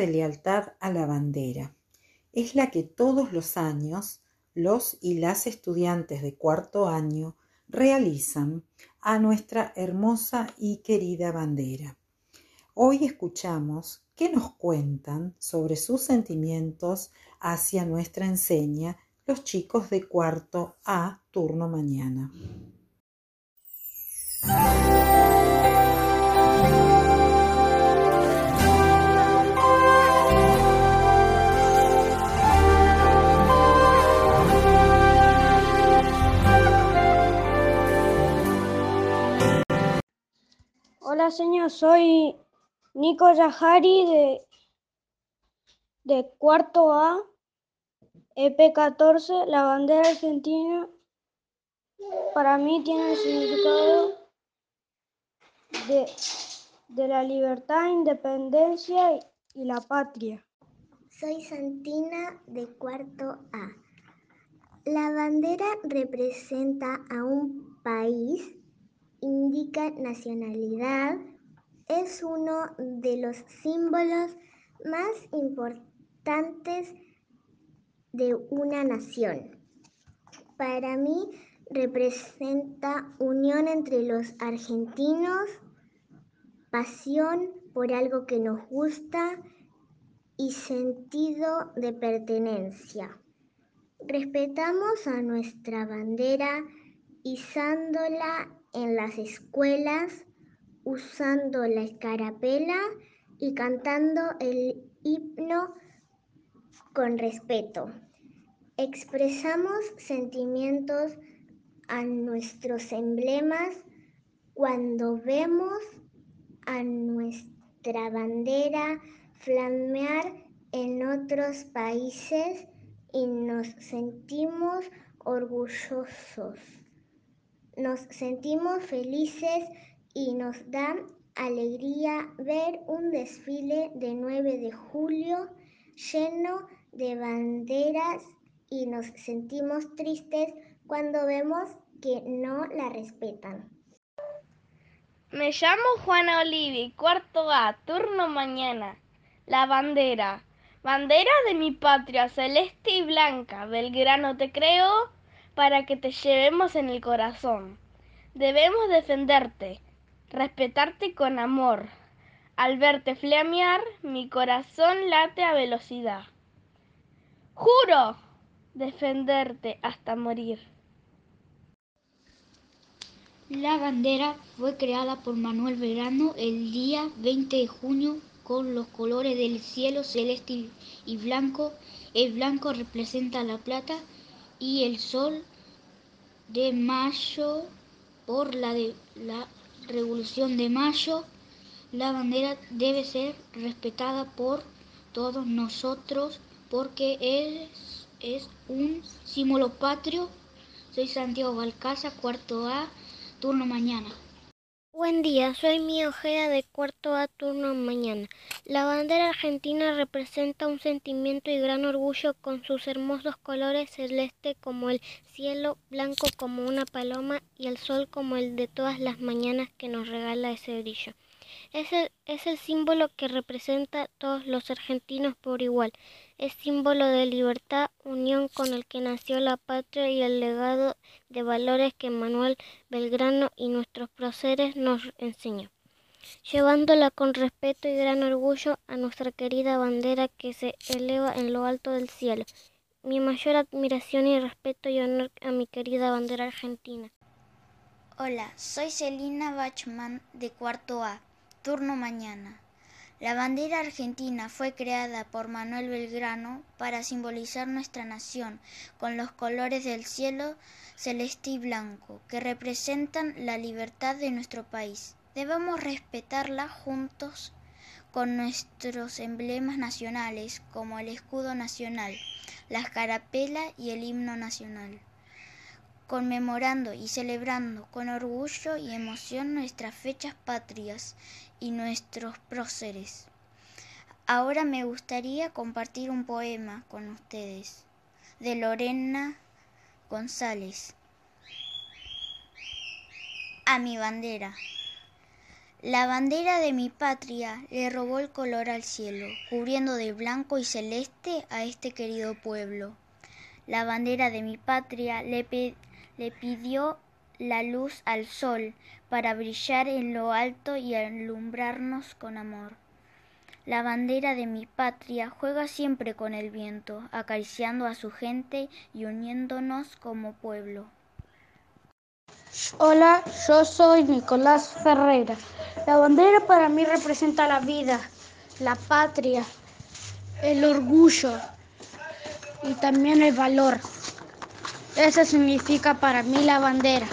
De lealtad a la bandera. Es la que todos los años los y las estudiantes de cuarto año realizan a nuestra hermosa y querida bandera. Hoy escuchamos qué nos cuentan sobre sus sentimientos hacia nuestra enseña los chicos de cuarto A turno mañana. Señor, soy Nico Yajari de, de cuarto A, EP14, la bandera argentina. Para mí tiene el significado de, de la libertad, independencia y, y la patria. Soy Santina de cuarto A. La bandera representa a un país, indica nacionalidad, es uno de los símbolos más importantes de una nación. Para mí representa unión entre los argentinos, pasión por algo que nos gusta y sentido de pertenencia. Respetamos a nuestra bandera izándola en las escuelas, usando la escarapela y cantando el himno con respeto. Expresamos sentimientos a nuestros emblemas cuando vemos a nuestra bandera flamear en otros países y nos sentimos orgullosos. Nos sentimos felices y nos da alegría ver un desfile de 9 de julio lleno de banderas y nos sentimos tristes cuando vemos que no la respetan. Me llamo Juana Olivi, cuarto A, turno mañana. La bandera. Bandera de mi patria, celeste y blanca, Belgrano te creo para que te llevemos en el corazón. Debemos defenderte, respetarte con amor. Al verte flamear, mi corazón late a velocidad. Juro defenderte hasta morir. La bandera fue creada por Manuel Belgrano el día 20 de junio con los colores del cielo celeste y blanco. El blanco representa la plata y el sol de mayo por la, de, la Revolución de Mayo. La bandera debe ser respetada por todos nosotros porque es, es un símbolo patrio. Soy Santiago Balcaza, cuarto A, turno mañana. Buen día, soy mi Ojeda de cuarto A turno mañana. La bandera argentina representa un sentimiento y gran orgullo con sus hermosos colores celeste como el cielo, blanco como una paloma y el sol como el de todas las mañanas que nos regala ese brillo. Es el, es el símbolo que representa a todos los argentinos por igual. Es símbolo de libertad, unión con el que nació la patria y el legado de valores que Manuel Belgrano y nuestros próceres nos enseñó. Llevándola con respeto y gran orgullo a nuestra querida bandera que se eleva en lo alto del cielo. Mi mayor admiración y respeto y honor a mi querida bandera argentina. Hola, soy Celina Bachman de cuarto A. Turno mañana. La bandera argentina fue creada por Manuel Belgrano para simbolizar nuestra nación con los colores del cielo celeste y blanco que representan la libertad de nuestro país. Debemos respetarla juntos con nuestros emblemas nacionales como el escudo nacional, la escarapela y el himno nacional conmemorando y celebrando con orgullo y emoción nuestras fechas patrias y nuestros próceres. Ahora me gustaría compartir un poema con ustedes de Lorena González. A mi bandera. La bandera de mi patria le robó el color al cielo, cubriendo de blanco y celeste a este querido pueblo. La bandera de mi patria le, le pidió la luz al sol para brillar en lo alto y alumbrarnos con amor. La bandera de mi patria juega siempre con el viento, acariciando a su gente y uniéndonos como pueblo. Hola, yo soy Nicolás Ferreira. La bandera para mí representa la vida, la patria, el orgullo y también el valor. Eso significa para mí la bandera,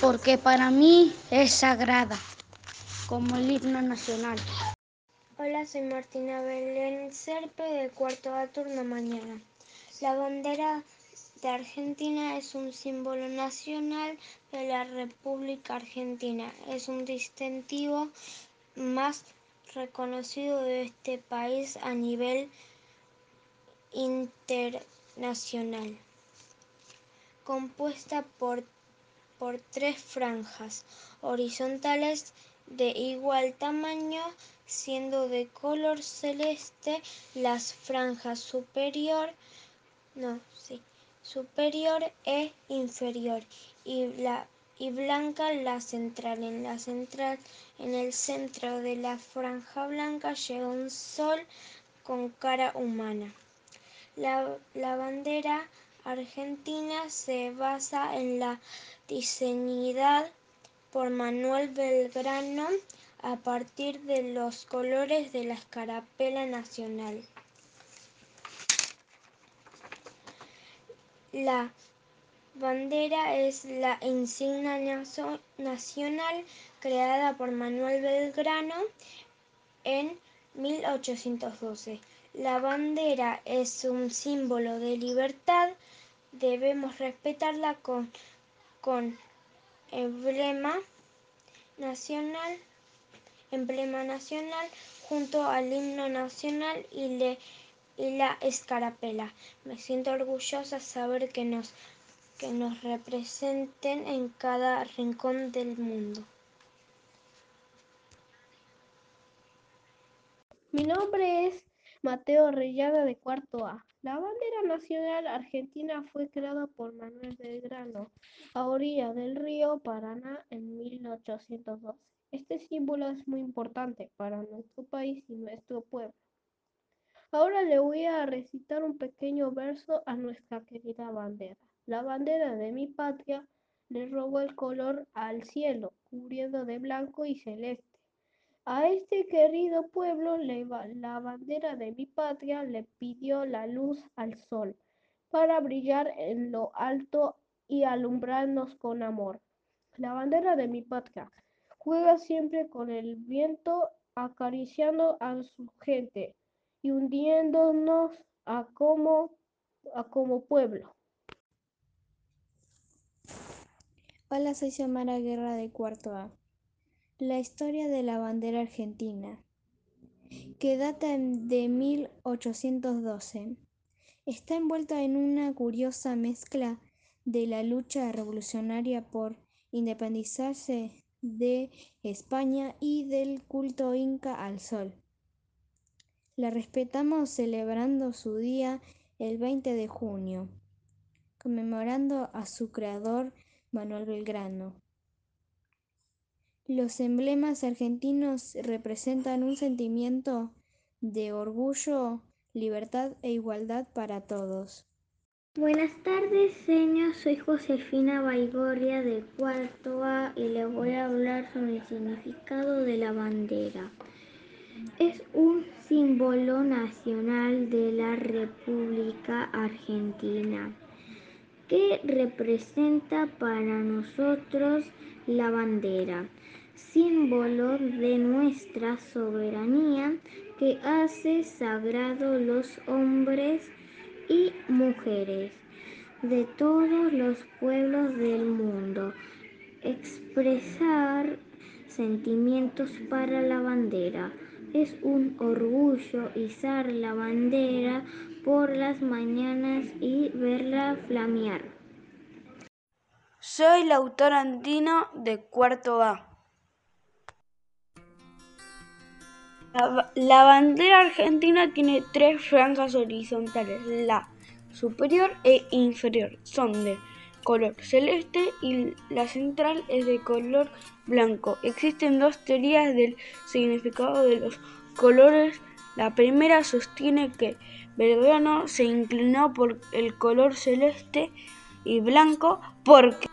porque para mí es sagrada, como el himno nacional. Hola, soy Martina Belén Serpe del cuarto A turno mañana. La bandera de Argentina es un símbolo nacional de la República Argentina. Es un distintivo más reconocido de este país a nivel internacional. Compuesta por, por tres franjas horizontales de igual tamaño, siendo de color celeste las franjas superior, no, sí, superior e inferior y, la, y blanca la central. En la central, en el centro de la franja blanca lleva un sol con cara humana. La, la bandera argentina se basa en la diseñada por Manuel Belgrano a partir de los colores de la escarapela nacional. La bandera es la insignia nacional creada por Manuel Belgrano en 1812. La bandera es un símbolo de libertad, debemos respetarla con, con emblema nacional, emblema nacional junto al himno nacional y le y la escarapela. Me siento orgullosa saber que nos, que nos representen en cada rincón del mundo. Mi nombre es Mateo Reyada de Cuarto A. La bandera nacional argentina fue creada por Manuel Belgrano a orilla del río Paraná en 1812. Este símbolo es muy importante para nuestro país y nuestro pueblo. Ahora le voy a recitar un pequeño verso a nuestra querida bandera. La bandera de mi patria le robó el color al cielo, cubriendo de blanco y celeste. A este querido pueblo la bandera de mi patria le pidió la luz al sol, para brillar en lo alto y alumbrarnos con amor. La bandera de mi patria juega siempre con el viento, acariciando a su gente y hundiéndonos a como, a como pueblo. Hola, soy Samara Guerra de Cuarto A. La historia de la bandera argentina, que data de 1812, está envuelta en una curiosa mezcla de la lucha revolucionaria por independizarse de España y del culto inca al sol. La respetamos celebrando su día el 20 de junio, conmemorando a su creador Manuel Belgrano. Los emblemas argentinos representan un sentimiento de orgullo, libertad e igualdad para todos. Buenas tardes, señor. Soy Josefina Baigorria de cuarto A y le voy a hablar sobre el significado de la bandera. Es un símbolo nacional de la República Argentina que representa para nosotros la bandera, símbolo de nuestra soberanía que hace sagrado los hombres y mujeres de todos los pueblos del mundo. Expresar sentimientos para la bandera. Es un orgullo izar la bandera por las mañanas y verla flamear. Soy el autor andino de cuarto A. La, bandera argentina tiene tres franjas horizontales, la superior e inferior son de color celeste y la central es de color blanco. Existen dos teorías del significado de los colores. La primera sostiene que Belgrano se inclinó por el color celeste y blanco porque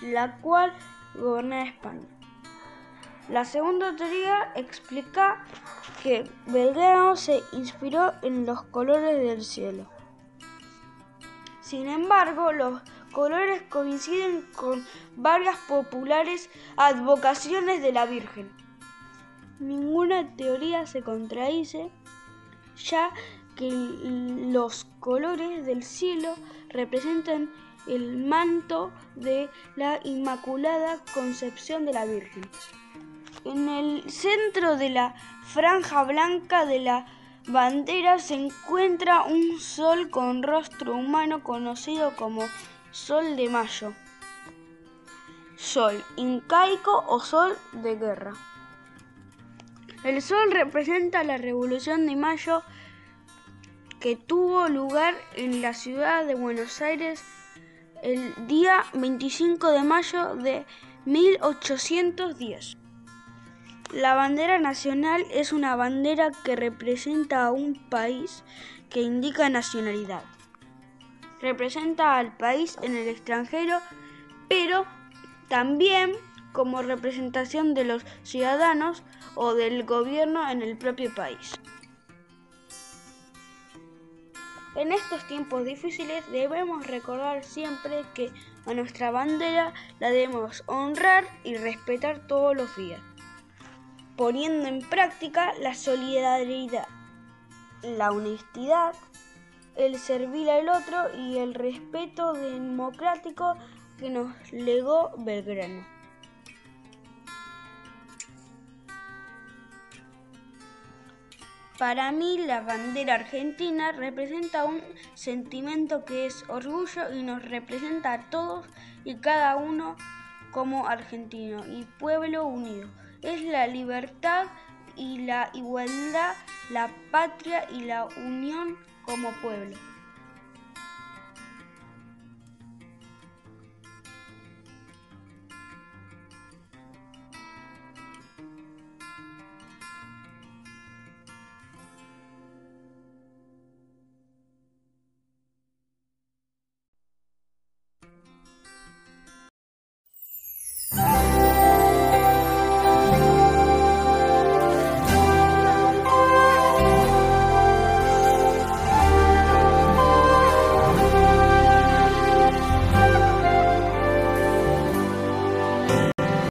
la cual goberna España. La segunda teoría explica que Belgrano se inspiró en los colores del cielo. Sin embargo, los colores coinciden con varias populares advocaciones de la Virgen. Ninguna teoría se contradice, ya que los colores del cielo representan el manto de la Inmaculada Concepción de la Virgen. En el centro de la franja blanca de la bandera se encuentra un sol con rostro humano conocido como Sol de Mayo, Sol incaico o Sol de guerra. El sol representa la Revolución de Mayo que tuvo lugar en la ciudad de Buenos Aires el día 25 de mayo de 1810. La bandera nacional es una bandera que representa a un país que indica nacionalidad. Representa al país en el extranjero, pero también como representación de los ciudadanos o del gobierno en el propio país. En estos tiempos difíciles debemos recordar siempre que a nuestra bandera la debemos honrar y respetar todos los días poniendo en práctica la solidaridad, la honestidad, el servir al otro y el respeto democrático que nos legó Belgrano. Para mí la bandera argentina representa un sentimiento que es orgullo y nos representa a todos y cada uno como argentino y pueblo unido es la libertad y la igualdad, la patria y la unión como pueblo.